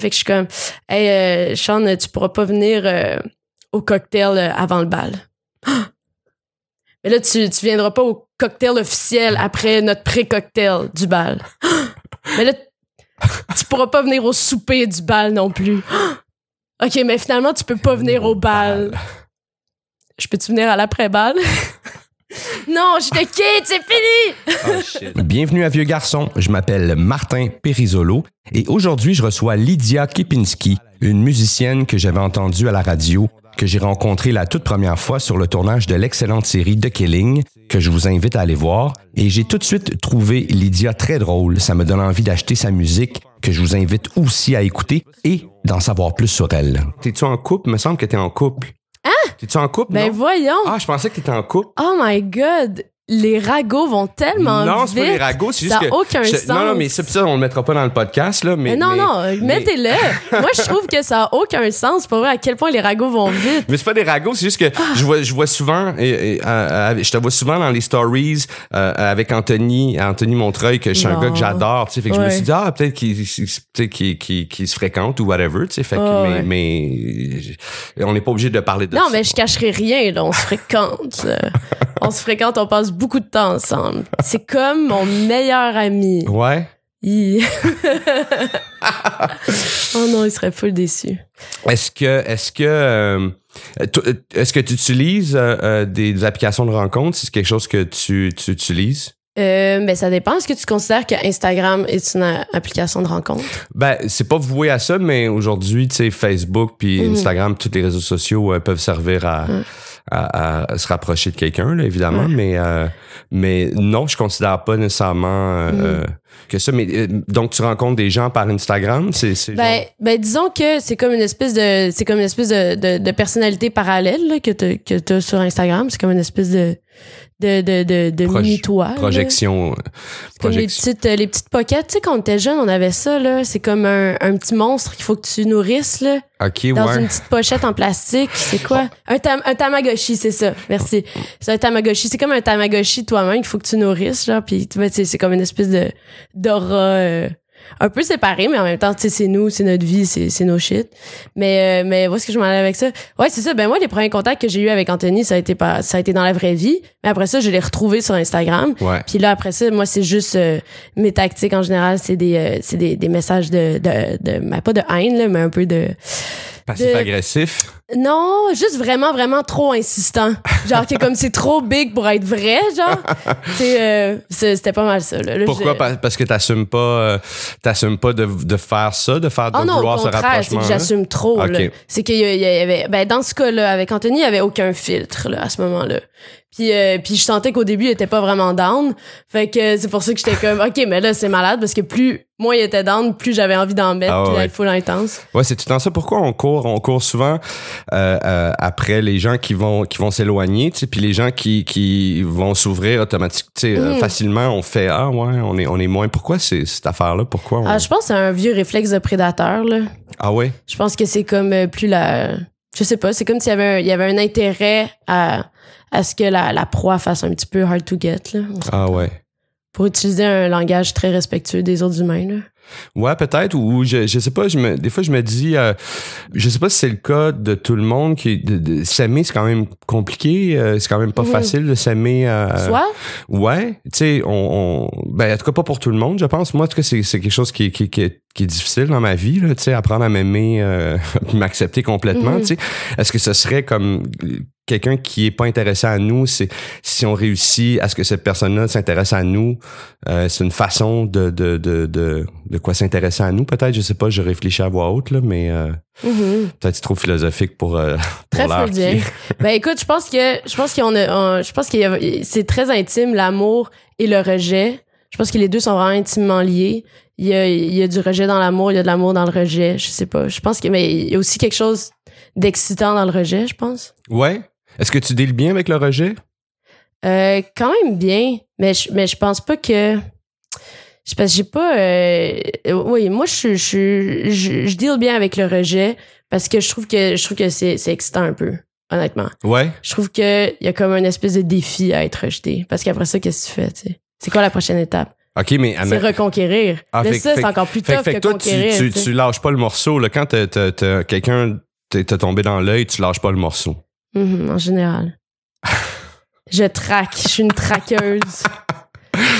Fait que je suis comme, hey, euh, Sean, tu pourras pas venir euh, au cocktail euh, avant le bal. Mais là, tu, tu viendras pas au cocktail officiel après notre pré-cocktail du bal. Mais là, tu pourras pas venir au souper du bal non plus. OK, mais finalement, tu peux pas venir au bal. Je peux-tu venir à l'après-bal? non, je te quitte, c'est fini! Bienvenue à Vieux Garçon. Je m'appelle Martin Perisolo et aujourd'hui, je reçois Lydia Kipinski, une musicienne que j'avais entendue à la radio, que j'ai rencontrée la toute première fois sur le tournage de l'excellente série The Killing, que je vous invite à aller voir. Et j'ai tout de suite trouvé Lydia très drôle. Ça me donne envie d'acheter sa musique, que je vous invite aussi à écouter et d'en savoir plus sur elle. T'es-tu en couple? Il me semble que t'es en couple. Ah! T'es-tu en couple? Ben non? voyons! Ah, je pensais que t'étais en couple. Oh my god! Les ragots vont tellement non, vite. c'est pas les ragots, c'est juste ça que. aucun je- sens. Non, non, mais ça, ça, on le mettra pas dans le podcast, là. Mais, Mais non, mais- non, mais- mettez-le. Moi, je trouve que ça a aucun sens. Pour vrai, à quel point les ragots vont vite. Mais c'est pas des ragots, c'est juste que Ah. je vois, je vois souvent, et, et, euh, euh, je te vois souvent dans les stories euh, avec Anthony, Anthony Montreuil, que je suis un gars que j'adore, tu sais, fait que je me suis dit ah peut-être qu'il, qu'il, qu'il, qu'il se fréquente ou whatever, tu sais, fait que mais, ouais. mais je- on n'est pas obligé de parler de Non, ça. mais je cacherai rien, là. On se fréquente. on se fréquente, on passe beaucoup de temps ensemble. C'est comme mon meilleur ami. Ouais. Oh non, il serait full déçu. Est-ce que, est-ce que, euh, toi, est-ce que tu utilises euh, euh, des, des applications de rencontres? C'est quelque chose que tu, tu utilises? Euh, mais ça dépend. Est-ce que tu considères que Instagram est une euh, application de rencontre? Ben, c'est pas voué à ça, mais aujourd'hui, tu sais, Facebook puis Mhm. Instagram, tous les réseaux sociaux euh, peuvent servir à. À, à se rapprocher de quelqu'un, évidemment. Mais, euh, mais non, je considère pas nécessairement euh, Mhm. Que ça. Mais euh, donc, tu rencontres des gens par Instagram, c'est Ben, genre- ben, disons que c'est comme une espèce de, c'est comme une espèce de, de, de personnalité parallèle là, que tu que t'as sur Instagram. C'est comme une espèce de, de, de, de, de Proj- mini-toi. projection. euh, C'est Comme les petites, les petites pockets. Tu sais, quand on était jeune, on avait ça, là. C'est comme un, un petit monstre qu'il faut que tu nourrisses, là. Dans ouais. une petite pochette en plastique. C'est quoi? Un, tam- un Tamagotchi, c'est ça. Merci. C'est un Tamagotchi. C'est comme un Tamagotchi toi-même qu'il faut que tu nourrisses, genre. Puis, tu vois, c'est comme une espèce de, d'aura, euh, un peu séparé, mais en même temps, tu sais, c'est nous, c'est notre vie, c'est, c'est nos shit. Mais, euh, mais où est-ce que je m'en allais avec ça? Ouais, c'est ça. Ben, moi, les premiers contacts que j'ai eu avec Anthony, ça a été pas, ça a été dans la vraie vie. Mais après ça, je l'ai retrouvé sur Instagram. Ouais. Puis là, après ça, moi, c'est juste euh, mes tactiques en général, c'est des, euh, c'est des, des messages de, de, de, ben, pas de haine, là, mais un peu de, Passif-agressif. non, juste vraiment, vraiment trop insistant. Genre que comme c'est trop big pour être vrai, genre. C'est, euh, c'est- c'était pas mal ça. Là. Là, Pourquoi? je- Parce que t'assumes pas, euh, t'assumes pas de, de faire ça, de faire, de Oh non, au vouloir ce contraire, c'est rapprochement. que j'assume trop. là. Ok. C'est qu'il y avait, ben dans ce cas-là, avec Anthony, il y avait aucun filtre là à ce moment-là. Puis, euh, puis je sentais qu'au début, il était pas vraiment down. Fait que c'est pour ça que j'étais comme, ok, mais là c'est malade parce que plus moi il était down, plus j'avais envie d'en mettre, Ah puis ouais. full intense. Ouais, c'est tout le temps ça. Pourquoi on court? On court souvent euh, euh, après les gens qui vont qui vont s'éloigner, tu sais, puis les gens qui qui vont s'ouvrir automatiquement, euh, Mhm. facilement. On fait ah ouais, on est on est moins. Pourquoi c'est cette affaire-là? Pourquoi on... Ah, je pense que c'est un vieux réflexe de prédateur là. Ah ouais? Je pense que c'est comme euh, plus la. Je sais pas, c'est comme s'il y avait un, il y avait un intérêt à, à ce que la, la proie fasse un petit peu hard to get, là. Ah ouais. Pour utiliser un langage très respectueux des autres humains, là. Ouais, peut-être ou je je sais pas, je me des fois je me dis euh, je sais pas si c'est le cas de tout le monde qui de, de- s'aimer c'est quand même compliqué, euh, c'est quand même pas facile de s'aimer euh, Soit, Ouais, tu sais, on, on, ben en tout cas pas pour tout le monde, je pense. Moi, en tout cas, c'est, c'est quelque chose qui, qui, qui, est, qui est difficile dans ma vie, là, tu sais, apprendre à m'aimer, euh, m'accepter complètement, Mhm. tu sais. Est-ce que ce serait comme quelqu'un qui est pas intéressé à nous, c'est si on réussit à ce que cette personne-là s'intéresse à nous, euh, c'est une façon de de de de, de quoi s'intéresser à nous, peut-être. Je sais pas, je réfléchis à voix haute là, mais euh, mhm, peut-être c'est trop philosophique pour euh, très pour freudien. est. ben écoute, je pense que, je pense qu'on a, on- je pense a, c'est très intime, l'amour et le rejet. Je pense que les deux sont vraiment intimement liés. Il y a, il y a du rejet dans l'amour, il y a de l'amour dans le rejet. Je sais pas. Je pense que, mais il y a aussi quelque chose d'excitant dans le rejet, je pense. Ouais. Est-ce que tu deals bien avec le rejet? Euh, quand même bien, mais je, mais je pense pas que. Je pense que j'ai pas. euh, oui, moi, je, je, je, je deal bien avec le rejet parce que je trouve que je trouve que c'est c'est excitant un peu, honnêtement. Ouais. Je trouve que il y a comme une espèce de défi à être rejeté parce qu'après ça, qu'est-ce que tu fais? C'est quoi la prochaine étape? OK, mais... C'est reconquérir. Ah, fait- ça, fait- c'est encore plus tough fait que toi, conquérir. tu, tu lâches pas le morceau. Là, quand t'as- t'as- t'as- quelqu'un t'es tombé dans l'œil, tu lâches pas le morceau. Mhm, en général. je traque. Je suis une traqueuse.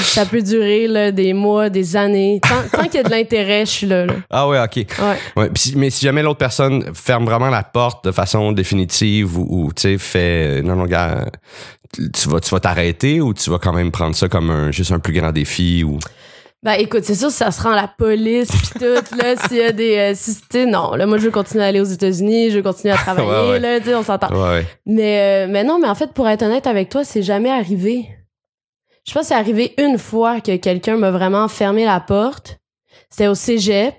Ça peut durer là, des mois, des années. Tant, tant qu'il y a de l'intérêt, je suis là. là. Ah ouais, OK. Ouais. Ouais, pis mais si jamais l'autre personne ferme vraiment la porte de façon définitive ou, ou, tu sais, fait euh, non, non, gars, tu vas, tu vas t'arrêter ou tu vas quand même prendre ça comme un, juste un plus grand défi ou? Ben écoute, c'est sûr si ça se rend à la police pis tout, là, s'il y a des... euh, si, non, là, moi, je veux continuer à aller aux États-Unis, je veux continuer à travailler, Ouais, ouais. là, tu sais, on s'entend. Ouais. Mais, euh, mais non, mais en fait, pour être honnête avec toi, c'est jamais arrivé. Je pense que c'est arrivé une fois que quelqu'un m'a vraiment fermé la porte. C'était au cégep.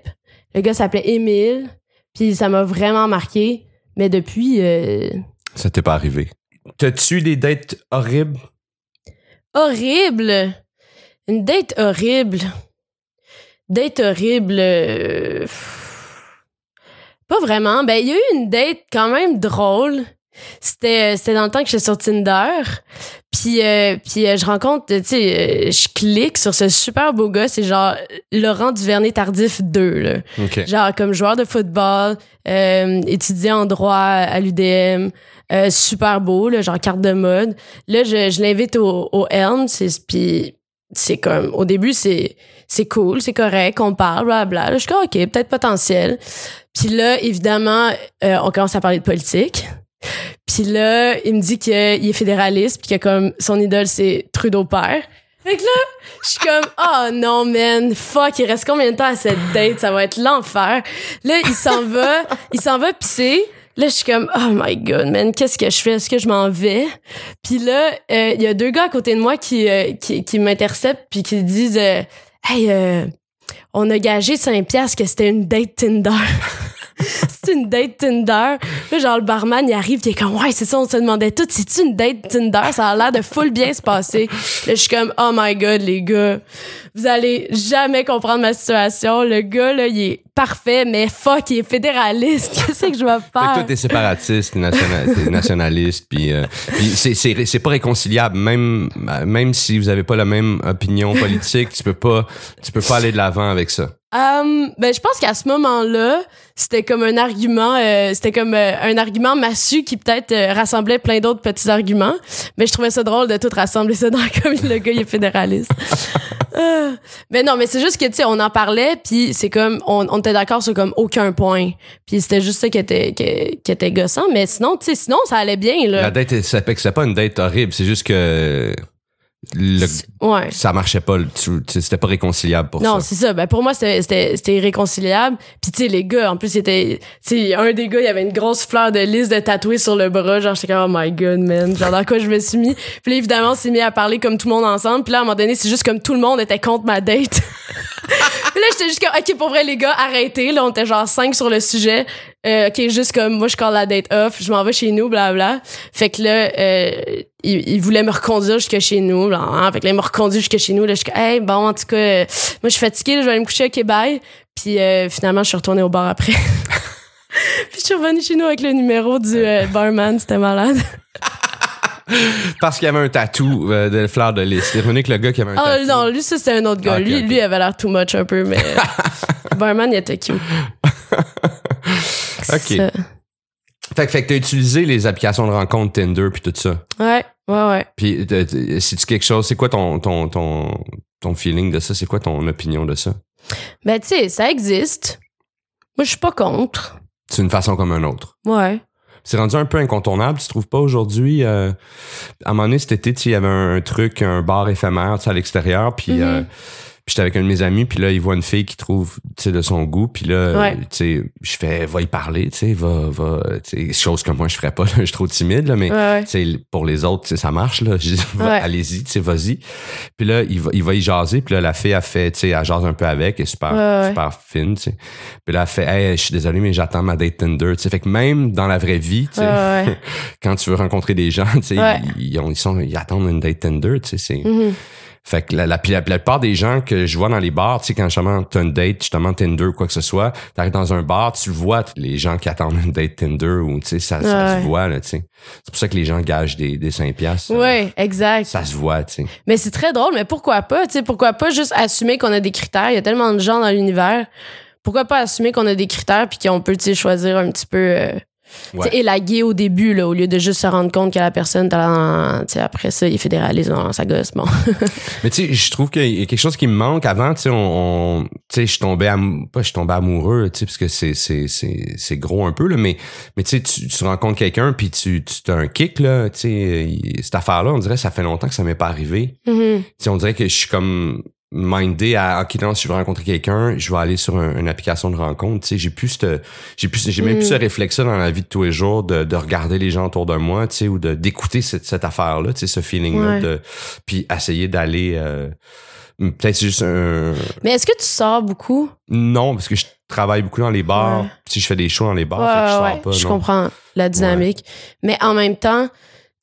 Le gars s'appelait Émile. Puis ça m'a vraiment marqué. Mais depuis, euh, Ça t'est pas arrivé. T'as-tu des dates horribles? horrible. Une date horrible. Date horrible. euh, Pas vraiment. Ben, il y a eu une date quand même drôle. C'était, c'était dans le temps que j'étais sur Tinder. Puis, euh, puis euh, je rencontre, tu sais, euh, je clique sur ce super beau gars. C'est genre Laurent Duvernay Tardif 2, là. OK. Genre comme joueur de football, euh, étudiant en droit à l'UDM, euh, super beau, là, genre carte de mode. Là, je, je l'invite au, au Helm, c'est puis c'est comme au début c'est cool, c'est correct, on parle, bla Là, je suis comme ok, peut-être potentiel. Puis là, évidemment, euh, on commence à parler de politique. Puis là, il me dit qu'il est fédéraliste, puis que comme son idole c'est Trudeau père. Fait que là, je suis comme oh non man, fuck, il reste combien de temps à cette date, ça va être l'enfer. Là, il s'en va, il s'en va pisser. Là, je suis comme oh my god, man, qu'est-ce que je fais? Est-ce que je m'en vais? Puis là, euh, il y a deux gars à côté de moi qui euh, qui, qui m'interceptent puis qui disent euh, hey euh, on a gagé 5 piastres que c'était une date Tinder. c'est une date Tinder? Là, genre, le barman, il arrive, il est comme, ouais, c'est ça, on se demandait tout, c'est-tu une date Tinder? Ça a l'air de full bien se passer. Là, je suis comme, oh my god, les gars, vous allez jamais comprendre ma situation. Le gars, là, il est parfait, mais fuck, il est fédéraliste. Qu'est-ce que je vais Fait que toi, faire? t'es séparatiste, t'es nationa- t'es nationaliste, puis euh, puis c'est, c'est, c'est pas réconciliable. Même, même si vous avez pas la même opinion politique, tu peux pas, tu peux pas aller de l'avant avec ça. Um, ben, je pense qu'à ce moment-là, c'était comme un argument, euh, c'était comme euh, un argument massu qui peut-être euh, rassemblait plein d'autres petits arguments. Mais je trouvais ça drôle de tout rassembler ça dans comme le gars il est fédéraliste. Ah. mais non, mais c'est juste que tu sais, on en parlait, puis c'est comme on, on était d'accord sur comme aucun point. Puis c'était juste ça qui était qui, était gossant. Mais sinon, tu sais, sinon ça allait bien là. La date, ça c'est pas une date horrible, c'est juste que le- Ouais. ça marchait pas, tu- tu- c'était pas réconciliable pour Non, ça. c'est ça. Ben pour moi, c'était c'était c'était irréconciliable. Puis tu sais les gars, en plus c'était tu un des gars, il avait une grosse fleur de lys de tatoué sur le bras, genre j'étais comme oh my god man, genre dans quoi je me suis mis? Puis là, évidemment, on s'est mis à parler comme tout le monde ensemble. Puis là à un moment donné, c'est juste comme tout le monde était contre ma date. Puis là, j'étais juste comme OK, pour vrai les gars, arrêtez. Là, on était genre cinq sur le sujet. Euh, OK, juste comme moi je call la date off, je m'en vais chez nous blabla. Fait que là euh, il, il voulait me reconduire jusque chez nous là, hein. fait que là il m'a reconduit jusque chez nous là je suis hey bon en tout cas euh, moi je suis fatiguée là, je vais aller me coucher OK bye puis euh, finalement je suis retournée au bar après puis je suis revenue chez nous avec le numéro du euh, barman c'était malade Parce qu'il y avait un tatou euh, de fleur de lys. C'est revenu avec le gars qui avait un ah tatou. non lui ça c'était un autre gars Ah, lui lui il avait l'air too much un peu mais barman il était cute Ok. C'est ça. Fait, que- fait que t'as utilisé les applications de rencontre Tinder puis tout ça. ouais ouais ouais Puis, c'est-tu quelque chose, c'est quoi ton, ton, ton, ton feeling de ça? C'est quoi ton opinion de ça? ben tu sais ça existe moi je suis pas contre C'est une façon comme un autre. ouais C'est rendu un peu incontournable, tu trouves pas aujourd'hui? euh, à un moment donné, cet été, il y avait un, truc, un bar éphémère, à l'extérieur, puis Mhm. euh, puis j'étais avec un de mes amis, puis là, il voit une fille qui trouve, tu sais, de son goût, puis là, Ouais. tu sais, je fais, va y parler, tu sais, va, va, tu sais, chose que moi, je ferais pas, là, je suis trop timide, là, mais ouais tu sais, pour les autres, tu sais, ça marche, là. Je dis, Ouais. allez-y, tu sais, vas-y. Puis là, il va, il va y jaser. Puis là, la fille a fait, tu sais, elle jase un peu avec, elle est super, fine, tu sais. Puis là, elle fait, hey, je suis désolé, mais j'attends ma date Tinder, tu sais. Fait que même dans la vraie vie, tu sais, quand tu veux rencontrer des gens, tu sais, ils, ils ont- ils sont, ils attendent une date Tinder, tu sais. C'est, Mhm. Fait que la, la, la, la plupart des gens que je vois dans les bars, tu sais, quand justement t'as une date, justement Tinder ou quoi que ce soit, t'arrives dans un bar, tu vois les gens qui attendent une date Tinder ou tu sais, ça, se voit, là, tu sais. C'est pour ça que les gens gagent des, des 5 piastres. Ouais, exact. Ça se voit, tu sais. Mais c'est très drôle, mais pourquoi pas, tu sais, pourquoi pas juste assumer qu'on a des critères? Il y a tellement de gens dans l'univers. Pourquoi pas assumer qu'on a des critères puis qu'on peut, tu sais, choisir un petit peu, euh, Ouais. élaguer au début, là, au lieu de juste se rendre compte que la personne, sais, après ça, il est fédéraliste dans sa gosse, bon. Mais tu sais, je trouve qu'il y a quelque chose qui me manque avant, tu sais, on, je tombais am- pas je tombais amoureux, tu sais, parce que c'est c'est c'est c'est gros un peu là, mais mais tu sais, tu, rencontres quelqu'un puis tu tu as un kick là, tu sais, cette affaire là, on dirait que ça fait longtemps que ça m'est pas arrivé. Mhm. Tu sais, on dirait que je suis comme mindé à ok non si je veux rencontrer quelqu'un je vais aller sur un- une application de rencontre tu sais j'ai plus j'ai plus j'ai même Mm. plus ce réflexe dans la vie de tous les jours de, de regarder les gens autour de moi tu sais ou de d'écouter cette, cette affaire là tu sais ce feeling là Ouais. de puis essayer d'aller euh, peut-être juste un Mais est-ce que tu sors beaucoup? non parce que je travaille beaucoup dans les bars Ouais. si je fais des shows dans les bars Ouais, fait que je sors pas je non. comprends la dynamique. Mais en même temps, tu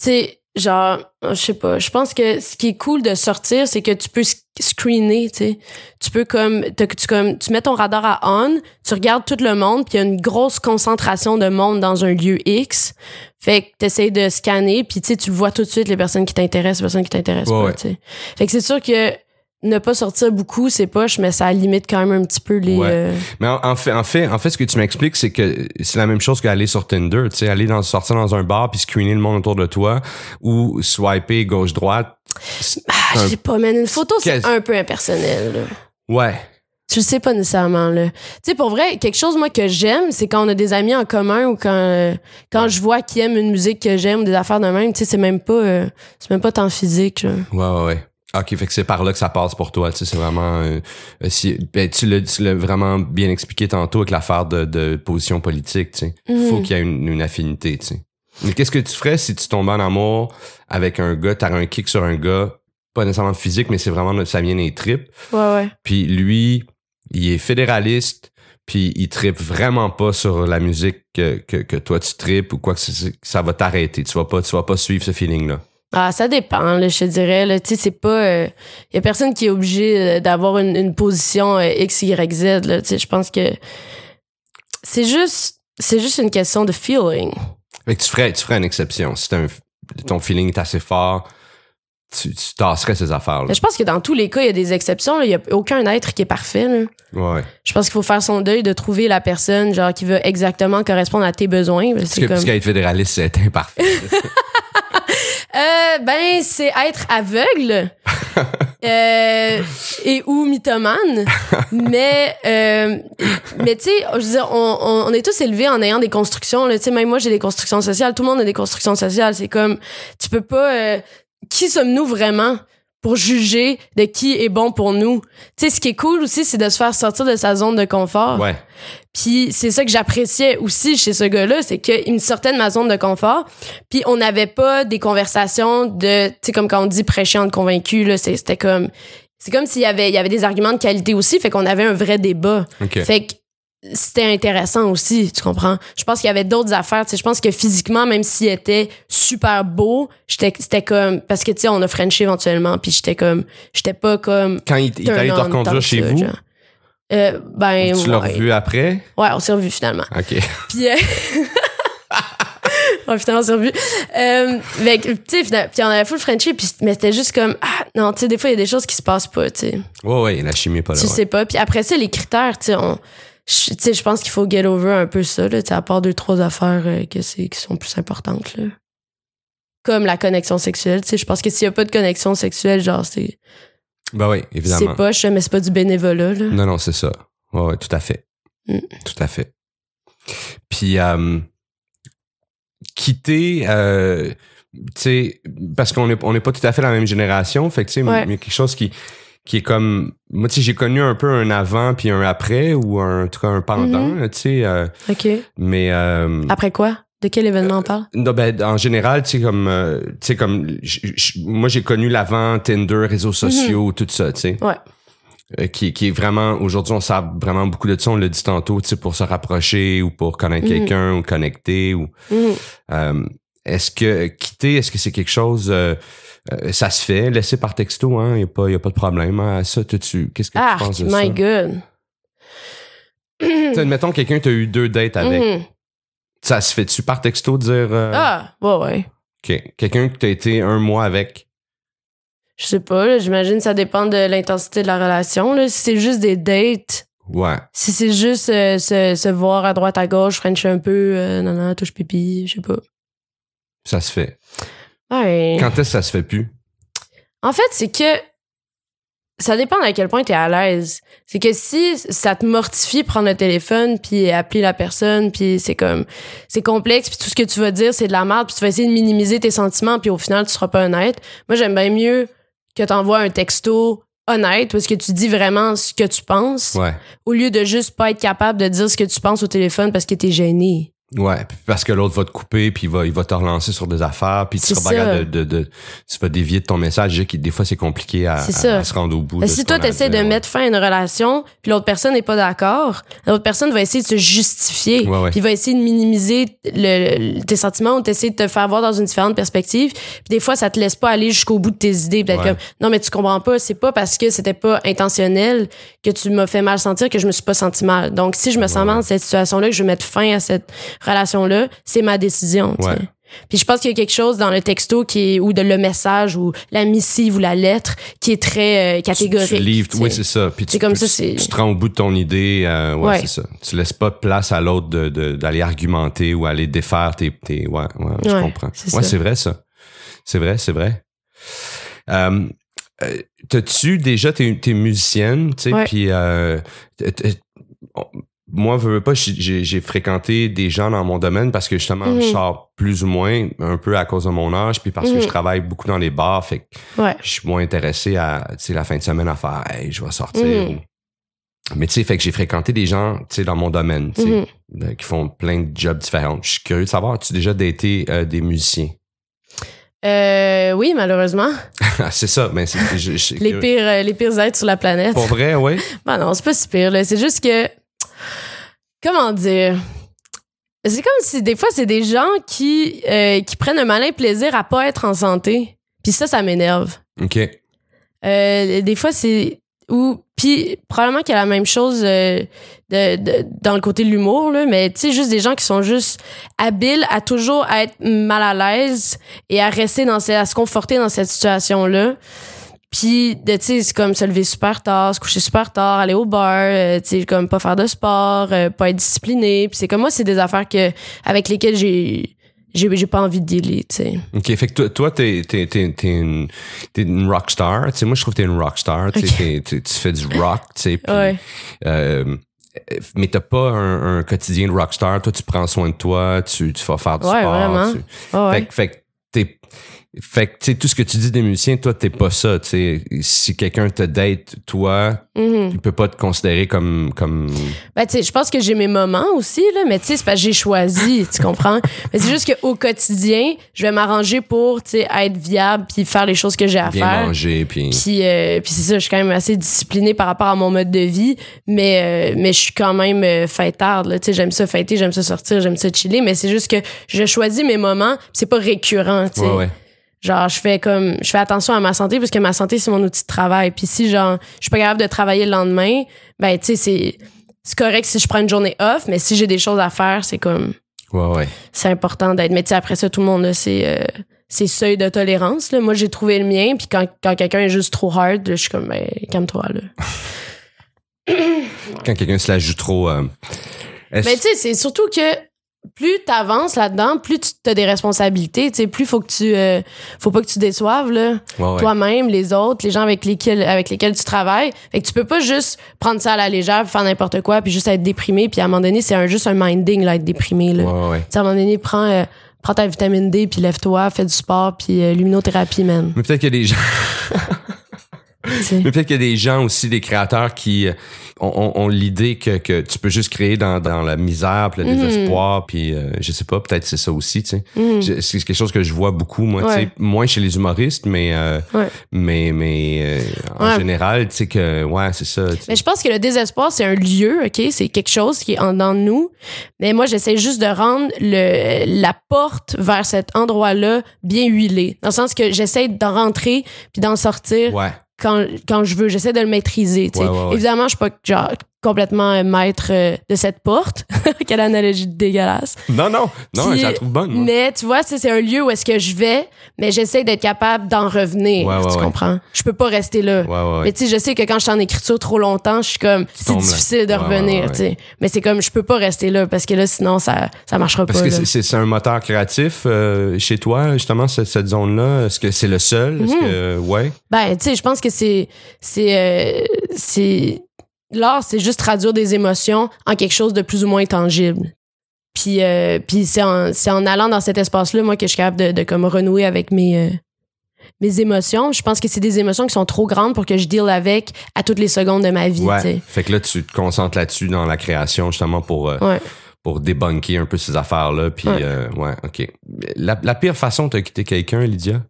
sais, genre, je sais pas, je pense que ce qui est cool de sortir, c'est que tu peux sc- screener, tu sais. Tu peux comme, tu comme, tu mets ton radar à on, tu regardes tout le monde, puis il y a une grosse concentration de monde dans un lieu X. Fait que t'essayes de scanner, puis tu sais, tu vois tout de suite, les personnes qui t'intéressent, les personnes qui t'intéressent Ouais, pas, ouais. tu sais. Fait que c'est sûr que ne pas sortir beaucoup, c'est poche, mais ça limite quand même un petit peu les... Ouais. euh, Mais en, en fait, en fait, en fait, ce que tu m'expliques, c'est que c'est la même chose qu'aller sur Tinder, tu sais, aller dans, sortir dans un bar puis screener le monde autour de toi ou swiper gauche-droite. C'est Ah, sais pas, man. Une photo, c'est un peu impersonnel. là. Ouais. Tu le sais pas nécessairement, là. Tu sais, pour vrai, quelque chose, moi, que j'aime, c'est quand on a des amis en commun ou quand, euh, quand je vois qu'ils aiment une musique que j'aime ou des affaires de même, tu sais, c'est même pas, euh, c'est même pas tant physique, là. Ouais, ouais, ouais. Ok, fait que c'est par là que ça passe pour toi, tu sais, c'est vraiment... euh, euh, si, ben, tu l'as vraiment bien expliqué tantôt avec l'affaire de, de position politique, tu sais. Mhm. Faut qu'il y ait une, une affinité, tu sais. Mais qu'est-ce que tu ferais si tu tombais en amour avec un gars, t'as un kick sur un gars, pas nécessairement physique, mais c'est vraiment, ça vient des tripes, Ouais, ouais. puis lui, il est fédéraliste, puis il tripe vraiment pas sur la musique que, que, que toi tu tripes ou quoi que c'est- ça va t'arrêter. Tu vas pas, tu vas pas suivre ce feeling-là. Ah, ça dépend, je te dirais, là. Tu sais, c'est pas, euh, y a personne qui est obligé euh, d'avoir une, position euh, X, Y, Z. Tu sais, je pense que c'est juste, c'est juste une question de feeling. Que tu ferais, tu ferais une exception. Si ton feeling est assez fort, tu, tu tasserais ces affaires-là. Mais je pense que dans tous les cas, il y a des exceptions, là. Y a aucun être qui est parfait, là. Ouais. Je pense qu'il faut faire son deuil de trouver la personne genre qui va exactement correspondre à tes besoins. Parce que, comme parce qu'être fédéraliste, c'est être imparfait. euh, ben c'est être aveugle euh, et ou mythomane. mais euh, mais tu sais, je veux dire, on, est tous élevés en ayant des constructions. là. Tu sais, même moi j'ai des constructions sociales. Tout le monde a des constructions sociales. C'est comme tu peux pas. Qui sommes-nous vraiment? pour juger de qui est bon pour nous? Tu sais, ce qui est cool aussi, c'est de se faire sortir de sa zone de confort. ouais. Puis c'est ça que j'appréciais aussi chez ce gars-là, c'est qu'il me sortait de ma zone de confort. Puis on n'avait pas des conversations de, tu sais, comme quand on dit prêcher entre convaincus, là, c'était comme, c'est comme s'il y avait, il y avait des arguments de qualité aussi, fait qu'on avait un vrai débat. OK. Fait que c'était intéressant aussi, tu comprends? Je pense qu'il y avait d'autres affaires, tu sais, je pense que physiquement, même s'il était super beau, j'étais, c'était comme, parce que tu sais, on a Frenché éventuellement, puis j'étais comme, j'étais pas comme, Quand il, il t'allait te on reconduire chez ça, vous, genre. Euh, ben, tu l'as revu après? Ouais, on s'est revus finalement. OK. Puis, euh... ouais, finalement, on s'est revus. Euh, que, tu sais, puis on avait full Frenchie, puis mais c'était juste comme, ah, non, tu sais, des fois, il y a des choses qui se passent pas, tu sais. Ouais, ouais, la chimie est pas là. Tu ouais. sais pas. Puis après ça, les critères, tu sais, on. Je- Tu sais, je pense qu'il faut get over un peu ça, là, à part deux, trois affaires euh, que c'est, qui sont plus importantes, là. Comme la connexion sexuelle, tu sais. Je pense que s'il y a pas de connexion sexuelle, genre, c'est, Ben oui, c'est évidemment. poche, mais c'est pas du bénévolat, là. Non, non, c'est ça. Ouais, ouais, tout à fait. Mm. Tout à fait. Puis, euh, quitter, euh, tu sais, parce qu'on est, on n'est pas tout à fait la même génération, fait que, tu sais, Ouais. il y a quelque chose qui, qui est comme, moi, tu sais, j'ai connu un peu un avant puis un après, ou un, en tout cas un pendant, Mhm. tu sais, euh, OK. mais... euh, Après quoi? De quel événement on parle? non, ben, en général, tu sais, comme, euh, tu sais, comme, moi, j'ai connu l'avant Tinder, réseaux sociaux, tout ça, tu sais. Mhm. Ouais. Qui, qui est vraiment, aujourd'hui, on sert vraiment beaucoup de ça, on l'a dit tantôt, tu sais, pour se rapprocher ou pour connaître Mhm. quelqu'un ou connecter ou, Mhm. euh, est-ce que quitter, est-ce que c'est quelque chose euh, euh, ça se fait, laisser par texto, hein, y a pas y a pas de problème hein, ça tu qu'est-ce que Ah, tu penses de my ça? God. Admettons quelqu'un t'a eu deux dates avec, Mhm. ça se fait-tu par texto dire euh, Ah, ouais, ouais. OK, quelqu'un que t'as été un mois avec? Je sais pas, là, j'imagine que ça dépend de l'intensité de la relation. Là. Si c'est juste des dates, Ouais. si c'est juste euh, se, se voir à droite à gauche, french un peu, euh, non, non, touche pipi, je sais pas. Ça se fait. Ouais. Quand est-ce que ça se fait plus? En fait, c'est que ça dépend à quel point tu es à l'aise. C'est que si ça te mortifie prendre le téléphone puis appeler la personne puis c'est comme c'est complexe puis tout ce que tu vas dire c'est de la merde puis tu vas essayer de minimiser tes sentiments puis au final tu seras pas honnête. Moi j'aime bien mieux que t'envoies un texto honnête parce que tu dis vraiment ce que tu penses Ouais. au lieu de juste pas être capable de dire ce que tu penses au téléphone parce que t'es gêné. Ouais, parce que l'autre va te couper, puis il va, il va te relancer sur des affaires, puis tu seras de, de, de- tu vas dévier de ton message. Des fois, c'est compliqué à, se rendre au bout. De si toi à t'essaies de ouais. mettre fin à une relation, puis l'autre personne n'est pas d'accord, l'autre personne va essayer de se justifier, Ouais, ouais. puis va essayer de minimiser le, le- tes sentiments ou t'essayer de te faire voir dans une différente perspective. Puis des fois, ça te laisse pas aller jusqu'au bout de tes idées, puis être Ouais. comme non mais tu comprends pas, c'est pas parce que c'était pas intentionnel que tu m'as fait mal sentir que je me suis pas senti mal. Donc si je me sens mal dans cette situation-là, que je veux mettre fin à cette relation-là, c'est ma décision. tu. Ouais. Puis je pense qu'il y a quelque chose dans le texto qui est, ou de le message ou la missive ou la lettre qui est très euh, Tu- catégorique. Tu, tu oui, c'est ça. Puis tu, comme tu- ça, c'est- tu te rends au bout de ton idée. euh, ouais, Ouais. c'est ça. Tu laisses pas place à l'autre de, de- d'aller argumenter ou aller défaire tes, tes ouais, ouais, je Ouais, comprends. c'est Ouais, c'est vrai ça. C'est vrai, c'est vrai. Euh, euh, T'as-tu déjà t'es, t'es musicienne, tu sais, puis moi, veux, veux pas, j'ai- fréquenté des gens dans mon domaine parce que justement, Mhm. je sors plus ou moins un peu à cause de mon âge, puis parce que Mhm. je travaille beaucoup dans les bars, fait que Ouais. je suis moins intéressé à, tu sais, la fin de semaine à faire, hey, je vais sortir. Mhm. Mais tu sais, fait que j'ai fréquenté des gens, tu sais, dans mon domaine, tu sais, Mhm. euh, qui font plein de jobs différents. Je suis curieux de savoir, as-tu déjà daté euh, des musiciens? Euh, oui, malheureusement. C'est ça, mais c'est, Les pires, euh, les pires êtres sur la planète. Pour vrai, oui. Ben non, c'est pas si pire. C'est juste que. Comment dire? C'est comme si des fois, c'est des gens qui, euh, qui prennent un malin plaisir à pas être en santé. Puis ça, ça m'énerve. OK. Euh, des fois, c'est. Ou. Puis probablement qu'il y a la même chose euh, de, de- dans le côté de l'humour, là. Mais tu sais, juste des gens qui sont juste habiles à toujours être mal à l'aise et à rester dans ces- à se conforter dans cette situation-là. Puis, tu sais, c'est comme se lever super tard, se coucher super tard, aller au bar, euh, tu sais, comme pas faire de sport, euh, pas être discipliné. Puis c'est comme moi, c'est des affaires que avec lesquelles j'ai j'ai j'ai pas envie de dealer, tu sais. OK. Fait que toi, toi t'es, t'es, t'es, t'es une, t'es une rockstar. Tu sais, moi, je trouve que t'es une rockstar. Tu sais, Ok. t'es- t'es- tu fais du rock, tu sais. puis, Ouais. euh, mais t'as pas un, un quotidien de rockstar. Toi, tu prends soin de toi, tu, tu vas faire du Ouais, sport. vraiment. tu- Ah ouais. Fait, que- fait. Fait que, tu sais, tout ce que tu dis des musiciens, toi, t'es pas ça, tu sais. Si quelqu'un te date, toi, Mhm. il peut pas te considérer comme, comme, Ben, tu sais, je pense que j'ai mes moments aussi, là, mais tu sais, c'est parce que j'ai choisi, tu comprends? Mais c'est juste qu'au quotidien, je vais m'arranger pour, tu sais, être viable puis faire les choses que j'ai à bien faire. manger, puis. Puis, euh, puis c'est ça, je suis quand même assez disciplinée par rapport à mon mode de vie, mais, euh, mais je suis quand même euh, fêtarde. Là. Tu sais, J'aime ça fêter, j'aime ça sortir, j'aime ça chiller, mais c'est juste que je choisis mes moments, c'est pas récurrent. tu sais. Ouais, ouais. Genre, je fais comme, je fais attention à ma santé parce que ma santé, c'est mon outil de travail. Puis si, genre, je suis pas capable de travailler le lendemain, ben, tu sais, c'est, c'est correct si je prends une journée off, mais si j'ai des choses à faire, c'est comme, Ouais, ouais. c'est important d'être. Mais tu sais, après ça, tout le monde a ses, euh, ses seuils de tolérance. Là. Moi, j'ai trouvé le mien, puis quand, quand quelqu'un est juste trop hard, là, je suis comme, ben, calme-toi, là. Quand quelqu'un se la joue trop. euh, Mais tu sais, c'est surtout que plus t'avances là-dedans, plus tu as des responsabilités, tu sais, plus faut que tu, euh, faut pas que tu déçoives, là. Ouais, ouais. toi-même, les autres, les gens avec lesquels, avec lesquels tu travailles. Fait que tu peux pas juste prendre ça à la légère, faire n'importe quoi, puis juste être déprimé. Puis à un moment donné, c'est un, juste un minding, là, être déprimé. Là. Ouais. Tu à un moment donné, prends, euh, prends ta vitamine D, puis lève-toi, fais du sport, puis euh, luminothérapie, man. Mais peut-être qu'il y a des gens. tu sais. Mais peut-être qu'il y a des gens aussi, des créateurs qui euh, ont, ont- ont l'idée que, que tu peux juste créer dans, dans la misère, puis le Mhm. désespoir, puis euh, je sais pas, peut-être c'est ça aussi, tu sais. Je- C'est quelque chose que je vois beaucoup, moi, tu Ouais. sais, moins chez les humoristes, mais euh, Ouais. mais mais euh, en Ouais. général, tu sais que ouais, c'est ça. tu sais. Mais je pense que le désespoir, c'est un lieu, OK? C'est quelque chose qui est en dedans de nous. Mais moi, j'essaie juste de rendre le, la porte vers cet endroit-là bien huilée. Dans le sens que j'essaie d'en rentrer puis d'en sortir Ouais. Quand, quand je veux. J'essaie de le maîtriser, ouais. Évidemment, je suis pas genre complètement euh, maître euh, de cette porte. Quelle analogie dégueulasse. Non non, non, je la trouve bonne. moi. Mais tu vois, c'est un lieu où est-ce que je vais, mais j'essaie d'être capable d'en revenir. Ouais, ouais, tu ouais. comprends? Je peux pas rester là. Mais tu sais, je sais que quand je suis en écriture trop longtemps, je suis comme, c'est difficile de revenir, tu sais. Mais c'est comme, je peux pas rester là parce que là, sinon, ça, ça marchera Parce pas. que là. c'est- un moteur créatif euh, chez toi, justement, cette, cette zone-là. Est-ce que c'est le seul? Est-ce Mhm. que, ouais. Ben, tu sais, je pense que c'est, c'est, euh, c'est, l'art, c'est juste traduire des émotions en quelque chose de plus ou moins tangible. Puis, euh, puis c'est en, c'est en allant dans cet espace-là, moi, que je suis capable de, de comme renouer avec mes, euh, mes émotions. Je pense que c'est des émotions qui sont trop grandes pour que je deal avec à toutes les secondes de ma vie, Ouais. Fait que là, tu te concentres là-dessus dans la création, justement, pour, euh, Ouais. pour débunker un peu ces affaires-là. Puis, Ouais. euh, ouais, OK. La, la pire façon de quitter quelqu'un, Lydia?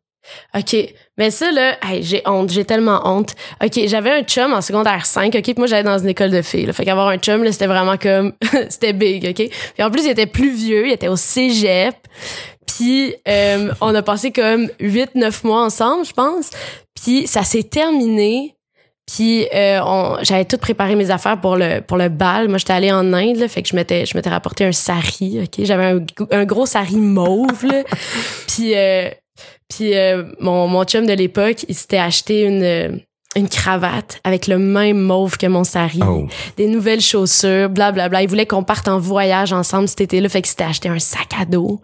OK. Mais ça, là, hey, j'ai honte. J'ai tellement honte. OK, j'avais un chum en secondaire 5, OK? Puis moi, j'allais dans une école de filles. Là. Fait qu'avoir un chum, là, c'était vraiment comme... c'était big, OK? Puis en plus, il était plus vieux. Il était au cégep. Puis euh, on a passé comme 8-9 mois ensemble, je pense. Puis ça s'est terminé. Puis euh, j'avais tout préparé mes affaires pour le pour le bal. Moi, j'étais allée en Inde, là, fait que je m'étais je m'étais rapporté un sari, ok? J'avais un, gros sari mauve, là. Puis euh, puis euh, mon mon chum de l'époque, il s'était acheté une euh, une cravate avec le même mauve que mon sari, Oh. des nouvelles chaussures, blablabla. Bla, bla. Il voulait qu'on parte en voyage ensemble cet été-là, fait qu'il s'était acheté un sac à dos.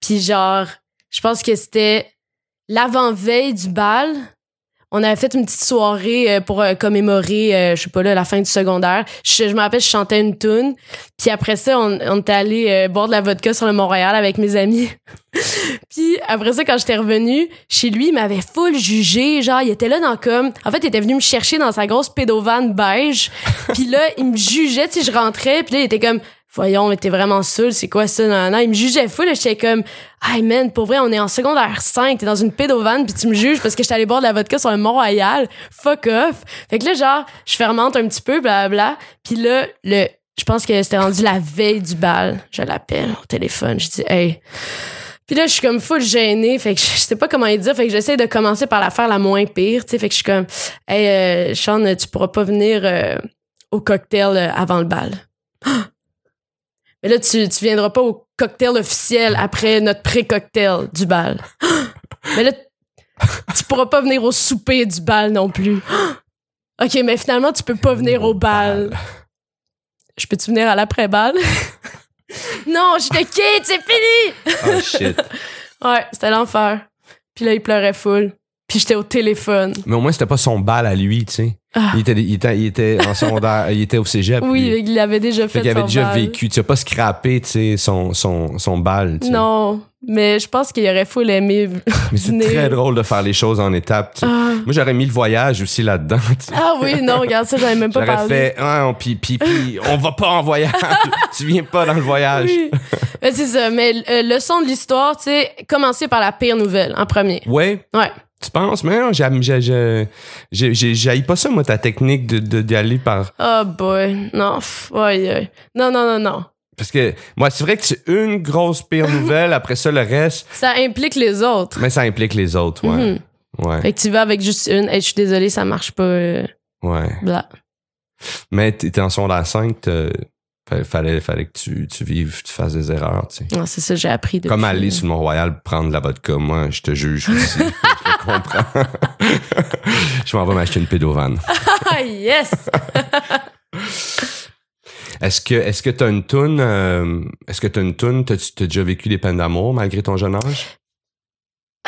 Puis genre, je pense que c'était l'avant-veille du bal. On avait fait une petite soirée euh, pour euh, commémorer, euh, je sais pas là, la fin du secondaire. Je, je me rappelle, je chantais une tune. Puis après ça, on, on était allé boire de la vodka sur le Mont-Royal avec mes amis. Puis après ça, quand j'étais revenue, chez lui, il m'avait full jugé. Genre, il était là dans comme... En fait, il était venu me chercher dans sa grosse pédovan beige. Puis là, il me jugeait, sais, je rentrais. Puis là, il était comme... Voyons, mais t'es vraiment saoul, c'est quoi ça? Non, non, il me jugeait full. là, J'étais comme... Hey man, pour vrai, on est en secondaire 5, t'es dans une pédovan, puis tu me juges parce que j'étais allée boire de la vodka sur le Mont-Royal. Fuck off. Fait que là, genre, je fermente un petit peu, blablabla. Puis là, le... Je pense que c'était rendu la veille du bal. Je l'appelle au téléphone. Je dis, hey... Puis là, je suis comme full gênée, fait que je sais pas comment y dire, fait que j'essaie de commencer par la faire la moins pire, tu sais, fait que je suis comme, hey, euh, Sean, tu pourras pas venir euh, au cocktail euh, avant le bal. Mais là, tu, tu viendras pas au cocktail officiel après notre pré-cocktail du bal. Mais là, tu pourras pas venir au souper du bal non plus. OK, mais finalement, tu peux pas venir au bal. Je peux-tu venir à l'après-bal? non, je te quitte, c'est fini! Oh shit. Ouais, c'était l'enfer. Puis là, il pleurait full. Puis j'étais au téléphone. Mais au moins, c'était pas son bal à lui, tu sais. Ah. Il, était, il, était, il était en secondaire, il était au cégep. Oui, lui. il avait déjà fait, Fait qu'il avait son déjà vécu. Tu as pas scrappé, son, son, son bal. Non, mais je pense qu'il aurait full aimé. Mais c'est très drôle de faire les choses en étapes. Ah. Moi, j'aurais mis le voyage aussi là-dedans. Ah oui, non, regarde ça, j'avais même pas J'aurais parlé. fait, ah, on, puis, puis, puis, on va pas en voyage. tu viens pas dans le voyage. Oui. C'est ça. Mais euh, leçon de l'histoire, tu sais, commencer par la pire nouvelle en premier. Ouais, Ouais. Tu penses? Mais non, j'aime- j'ai- j'ai- j'ai- j'ai- j'haïs pas ça, moi, ta technique de, de- d'y aller par. Oh boy. Non. ouais. Non, non, non, non. Parce que, moi, c'est vrai que c'est une grosse pire nouvelle, après ça, le reste, Ça implique les autres. mais ça implique les autres, ouais. Mhm. Ouais, Fait que tu vas avec juste une. Hey, je suis désolée, ça marche pas. euh, ouais. bla. Mais t'étais en secondaire 5, t'as- fa- fallait, fallait que tu, tu vives, tu fasses des erreurs, tu sais. Non, c'est ça, j'ai appris depuis. Comme aller sur le Mont-Royal prendre de la vodka, moi, je te juge aussi. je le comprends. je m'en vais m'acheter une pédovan. Ah, yes! Est-ce que est-ce que t'as une toune euh, est-ce que t'as une toune t'as t'as déjà vécu des peines d'amour malgré ton jeune âge?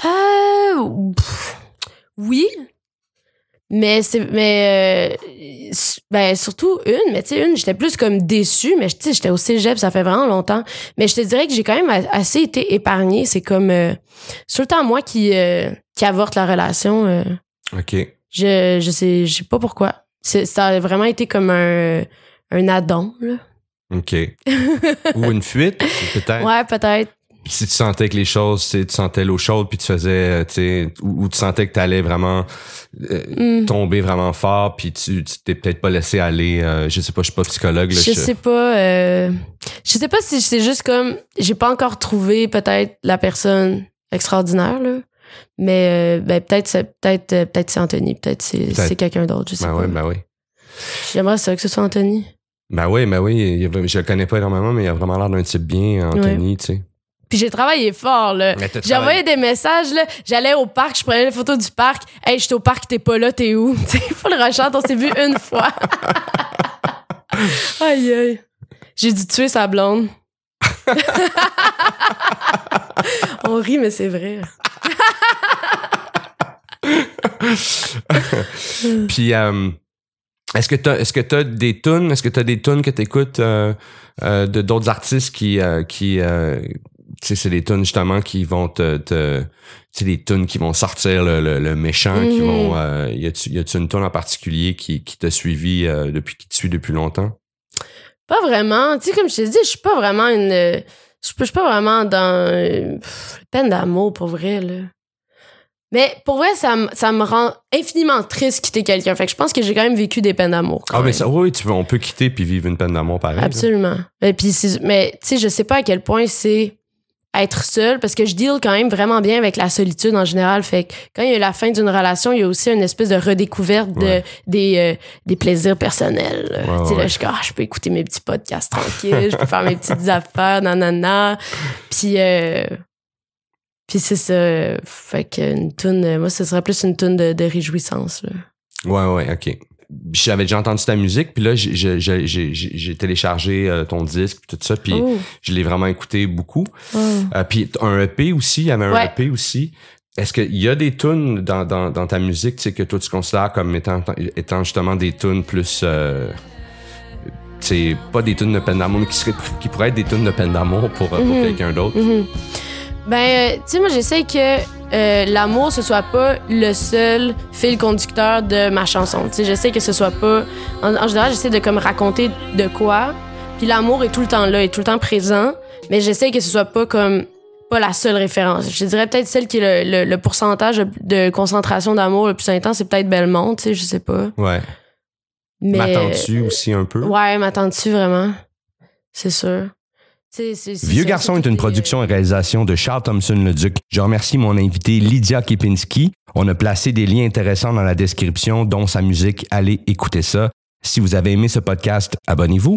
Euh, pff, oui, mais c'est mais euh, ben surtout une, mais tu sais une, j'étais plus comme déçue, mais tu sais j'étais au cégep, ça fait vraiment longtemps, mais je te dirais que j'ai quand même assez été épargnée, c'est comme euh, tout le temps moi qui euh, qui avorte la relation. euh. Ok. Je, je sais, je sais pas pourquoi. C'est- Ça a vraiment été comme un, un addon, là. OK. Ou une fuite, peut-être. Ouais, peut-être. Si tu sentais que les choses, tu sentais l'eau chaude, puis tu faisais, euh, tu sais, ou, ou tu sentais que tu allais vraiment euh, Hmm. tomber vraiment fort, puis tu tu t'es peut-être pas laissé aller. euh, je sais pas, je suis pas psychologue. Là, Je sais pas. euh, je sais pas si c'est juste comme. J'ai pas encore trouvé peut-être la personne extraordinaire, là. Mais euh, ben, peut-être c'est peut-être euh, peut-être c'est Anthony, peut-être c'est quelqu'un d'autre, je sais Ben pas. oui, ben oui. J'aimerais ça que ce soit Anthony. Ben oui, ben oui. il je le connais pas énormément, mais il a vraiment l'air d'un type bien, Anthony, tu sais. Puis j'ai travaillé fort, là. J'ai envoyé des messages, là. J'allais au parc, je prenais les photos du parc. Hey, j'étais au parc, t'es pas là, t'es où? Tu sais, faut le rechante, on s'est vu une fois. aïe, aïe. J'ai dû tuer sa blonde. on rit, mais c'est vrai. Puis, euh, est-ce que t'as, est-ce que t'as des tunes, est-ce que t'as des tunes que t'écoutes euh, euh, de d'autres artistes qui, euh, qui, euh, tu sais, c'est des tunes justement qui vont te, te c'est des tunes qui vont sortir le, le, le méchant, qui Mhm. vont, y a-tu, y a-tu une tune en particulier qui, qui t'a suivi depuis, qui te suit depuis longtemps? Pas vraiment. Tu sais, comme je t'ai dit, je suis pas vraiment une. Je suis pas- je suis pas vraiment dans. euh, pff, peine d'amour, pour vrai, là. Mais pour vrai, ça, me- ça me rend infiniment triste quitter quelqu'un. Fait que je pense que j'ai quand même vécu des peines d'amour. Ah, mais ça, oui, tu veux, on peut quitter puis vivre une peine d'amour pareil. là. Absolument. Et puis, c'est- mais tu sais, je sais pas à quel point c'est être seul parce que je deal quand même vraiment bien avec la solitude en général. Fait que quand il y a la fin d'une relation, il y a aussi une espèce de redécouverte de, Ouais. des, euh, des plaisirs personnels. Ouais, Tu sais, là, je suis comme, ah, je peux écouter mes petits podcasts tranquilles, je peux faire mes petites affaires, nanana. Puis, euh, puis c'est ça. Fait qu'une toune, moi, ce serait plus une toune de, de réjouissance. Là. Ouais, ouais, ok. J'avais déjà entendu ta musique, puis là, j'ai- téléchargé euh, ton disque, tout ça, puis Oh. je l'ai vraiment écouté beaucoup. Oh. Euh, puis un EP aussi, il y avait un Ouais. EP aussi. Est-ce qu'il y a des tunes dans, dans, dans ta musique que toi tu considères comme étant, étant justement des tunes plus... Euh, c'est pas des tunes de peine d'amour, mais qui, seraient, qui pourraient être des tunes de peine d'amour pour, euh, pour Mhm. quelqu'un d'autre? Mhm. Ben, tu sais, moi, j'essaie que euh, l'amour, ce soit pas le seul fil conducteur de ma chanson. Tu sais, j'essaie que ce soit pas... En, en général, j'essaie de comme raconter de quoi. Puis l'amour est tout le temps là, est tout le temps présent. Mais j'essaie que ce soit pas comme... Pas la seule référence. Je dirais peut-être celle qui est le, le- le pourcentage de, de concentration d'amour le plus intense, c'est peut-être Belmont, tu sais, je sais pas. Ouais. Mais... M'attends-tu aussi un peu? Ouais, m'attends-tu vraiment? C'est sûr. C'est- c'est- c'est Vieux garçon est une production et réalisation de Charles Thompson-Leduc. Je remercie mon invité Lydia Kipinski. On a placé des liens intéressants dans la description, dont sa musique. Allez écouter ça. Si vous avez aimé ce podcast, abonnez-vous.